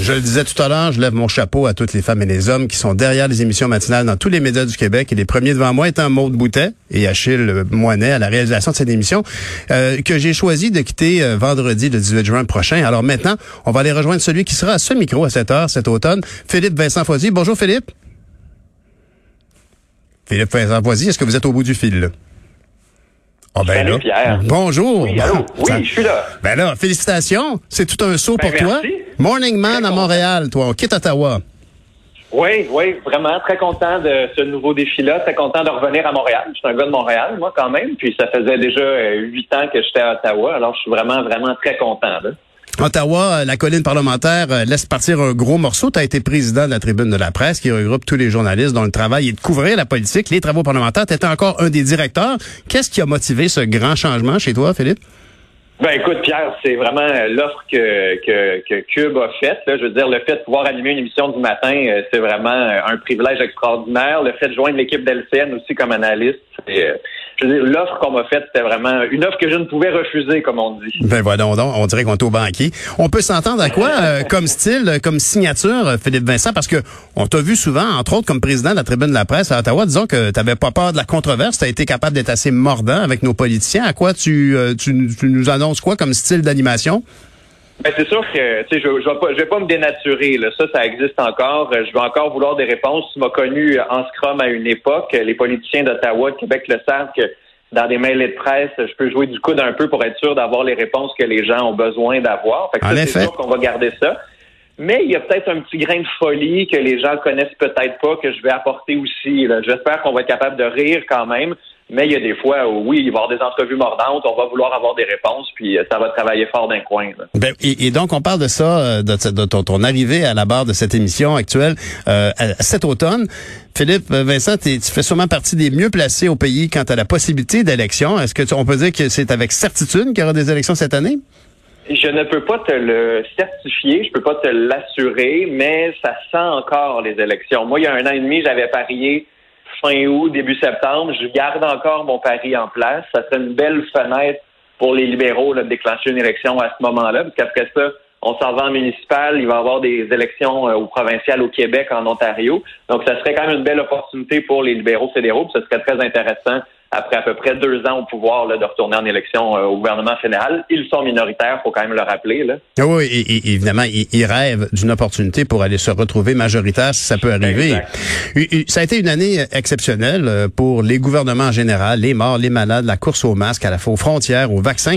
Je le disais tout à l'heure, je lève mon chapeau à toutes les femmes et les hommes qui sont derrière les émissions matinales dans tous les médias du Québec. Et les premiers devant moi étant Maude Boutet et Achille Moinet à la réalisation de cette émission, euh, que j'ai choisi de quitter euh, vendredi le 18 juin prochain. Alors maintenant, on va aller rejoindre celui qui sera à ce micro à cette heure cet automne, Philippe Vincent Foisy. Bonjour Philippe. Philippe Vincent Foisy, est-ce que vous êtes au bout du fil? Oh ben Salut, Pierre. Bonjour. Oui, allô? Oui, je suis là. Ben là, félicitations. C'est tout un saut Ben, pour toi. Morning Man à Montréal, toi. On quitte Ottawa. Oui, oui, vraiment très content de ce nouveau défi-là. Très content de revenir à Montréal. Je suis un gars de Montréal, moi, quand même. Puis ça faisait déjà euh, huit ans que j'étais à Ottawa. Alors, je suis vraiment, vraiment très content. Là. Ottawa, euh, la colline parlementaire euh, laisse partir un gros morceau. Tu as été président de la tribune de la presse qui regroupe tous les journalistes dont le travail est de couvrir la politique, les travaux parlementaires. Tu étais encore un des directeurs. Qu'est-ce qui a motivé ce grand changement chez toi, Philippe? Ben écoute, Pierre, c'est vraiment euh, l'offre que, que, que Cube a faite. Je veux dire, le fait de pouvoir animer une émission du matin, c'est vraiment un privilège extraordinaire. Le fait de joindre l'équipe d'LCN aussi comme analyste, c'est, l'offre qu'on m'a faite, c'était vraiment une offre que je ne pouvais refuser, comme on dit. Ben voilà, on dirait qu'on est au banquier. On peut s'entendre à quoi euh, comme style, comme signature, euh, Philippe Vincent, parce que on t'a vu souvent, entre autres, comme président de la tribune de la presse à Ottawa, disons que tu n'avais pas peur de la controverse, tu as été capable d'être assez mordant avec nos politiciens. À quoi tu, euh, tu, tu nous annonces quoi comme style d'animation? Ben, c'est sûr que tu sais, je, je vais pas, je vais pas me dénaturer. Là. Ça, ça existe encore. Euh, Je vais encore vouloir des réponses. Tu m'as connu en Scrum à une époque. Les politiciens d'Ottawa, de Québec le savent que dans des mails de presse, je peux jouer du coude un peu pour être sûr d'avoir les réponses que les gens ont besoin d'avoir. Fait que En ça, effet. c'est sûr qu'on va garder ça. Mais il y a peut-être un petit grain de folie que les gens connaissent peut-être pas, que je vais apporter aussi. là. J'espère qu'on va être capable de rire quand même. Mais il y a des fois où, oui, il va y avoir des entrevues mordantes, on va vouloir avoir des réponses, puis euh, ça va travailler fort d'un coin. là. Ben, et, et donc, on parle de ça, euh, de, de ton, ton arrivée à la barre de cette émission actuelle euh, cet automne. Philippe Vincent, tu fais sûrement partie des mieux placés au pays quant à la possibilité d'élection. Est-ce que tu- on peut dire que c'est avec certitude qu'il y aura des élections cette année? Je ne peux pas te le certifier, je peux pas te l'assurer, mais ça sent encore les élections. Moi, il y a un an et demi, j'avais parié fin août, début septembre. Je garde encore mon pari en place. Ça serait une belle fenêtre pour les libéraux là, de déclencher une élection à ce moment-là, parce qu'après ça, on s'en va en municipal, il va y avoir des élections euh, au provincial au Québec, en Ontario. Donc, ça serait quand même une belle opportunité pour les libéraux fédéraux, puis ce serait très intéressant après à peu près deux ans au pouvoir là, de retourner en élection euh, au gouvernement fédéral. Ils sont minoritaires, faut quand même le rappeler. Là. Ah Oui, et, et- évidemment, ils, ils rêvent d'une opportunité pour aller se retrouver majoritaire si ça peut arriver. Exact. Ça a été une année exceptionnelle euh, pour les gouvernements en général, les morts, les malades, la course aux masques, à la fois aux frontières, aux vaccins.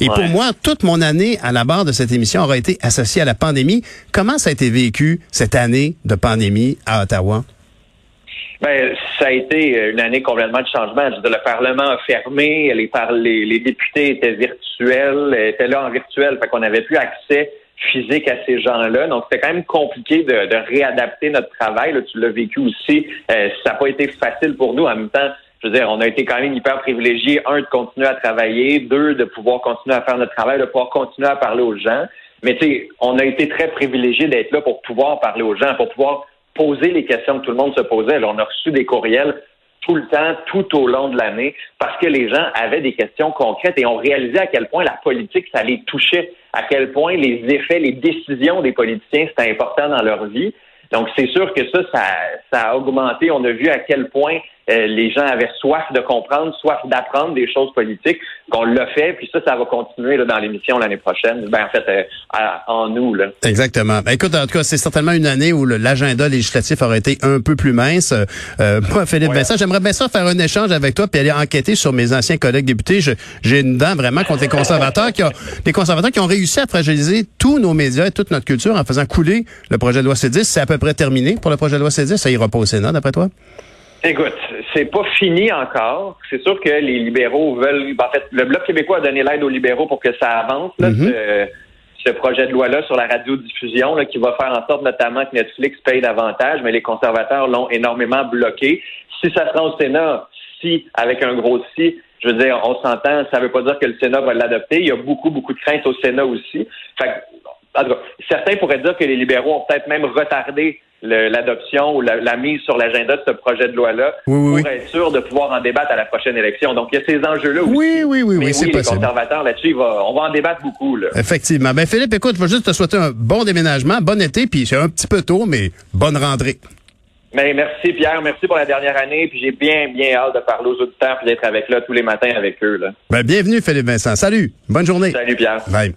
Et pour moi, toute mon année à la barre de cette émission aura été associée à la pandémie. Comment ça a été vécu cette année de pandémie à Ottawa? Ben, ça a été une année complètement de changement. Je veux dire, le Parlement a fermé, les, par- les, députés étaient virtuels, étaient là en virtuel, fait qu'on n'avait plus accès physique à ces gens-là. Donc, c'était quand même compliqué de, réadapter notre travail. Tu l'as vécu aussi. Euh, ça n'a pas été facile pour nous. En même temps, je veux dire, on a été quand même hyper privilégiés, un, de continuer à travailler, deux, de pouvoir continuer à faire notre travail, de pouvoir continuer à parler aux gens. Mais tu sais, on a été très privilégiés d'être là pour pouvoir parler aux gens, pour pouvoir poser les questions que tout le monde se posait. On a reçu des courriels tout le temps, tout au long de l'année, parce que les gens avaient des questions concrètes et ont réalisé à quel point la politique, ça les touchait, à quel point les effets, les décisions des politiciens, c'était important dans leur vie. Donc, c'est sûr que ça, ça, ça a augmenté. On a vu à quel point euh, les gens avaient soif de comprendre, soif d'apprendre des choses politiques, qu'on l'a fait, puis ça, ça va continuer là, dans l'émission l'année prochaine. Ben, en fait, euh, à- en nous, là. Exactement. Ben, écoute, en tout cas, c'est certainement une année où l'agenda législatif aurait été un peu plus mince. Euh, moi, Philippe Ouais. Vincent, j'aimerais bien ça faire un échange avec toi puis aller enquêter sur mes anciens collègues députés. J'ai une dent vraiment contre les conservateurs qui ont, les conservateurs qui ont réussi à fragiliser tous nos médias et toute notre culture en faisant couler le projet de loi C10. C'est à peu près terminé pour le projet de loi C10. Ça ira pas au Sénat, d'après toi? Écoute, c'est pas fini encore. C'est sûr que les libéraux veulent. ben, en fait, le Bloc québécois a donné l'aide aux libéraux pour que ça avance, là, Mhm. ce, ce projet de loi-là sur la radiodiffusion, là, qui va faire en sorte notamment que Netflix paye davantage, mais les conservateurs l'ont énormément bloqué. Si ça se rend au Sénat, si, avec un gros si, je veux dire, on s'entend, ça ne veut pas dire que le Sénat va l'adopter. Il y a beaucoup, beaucoup de craintes au Sénat aussi. Fait en tout cas, certains pourraient dire que les libéraux ont peut-être même retardé l'adoption ou la, mise sur l'agenda de ce projet de loi-là pour être sûr de pouvoir en débattre à la prochaine élection. Donc, il y a ces enjeux-là aussi. Oui, oui, oui, oui, c'est possible. Les conservateurs, là-dessus, on va en débattre beaucoup. Là. Effectivement. Ben, Philippe, écoute, je vais juste te souhaiter un bon déménagement, bon été, puis c'est un petit peu tôt, mais bonne rentrée. Mais ben, merci Pierre, merci pour la dernière année, puis j'ai bien, bien hâte de parler aux auditeurs et d'être avec là tous les matins avec eux. Là. Ben, bienvenue Philippe Vincent. Salut, bonne journée. Salut Pierre. Bye.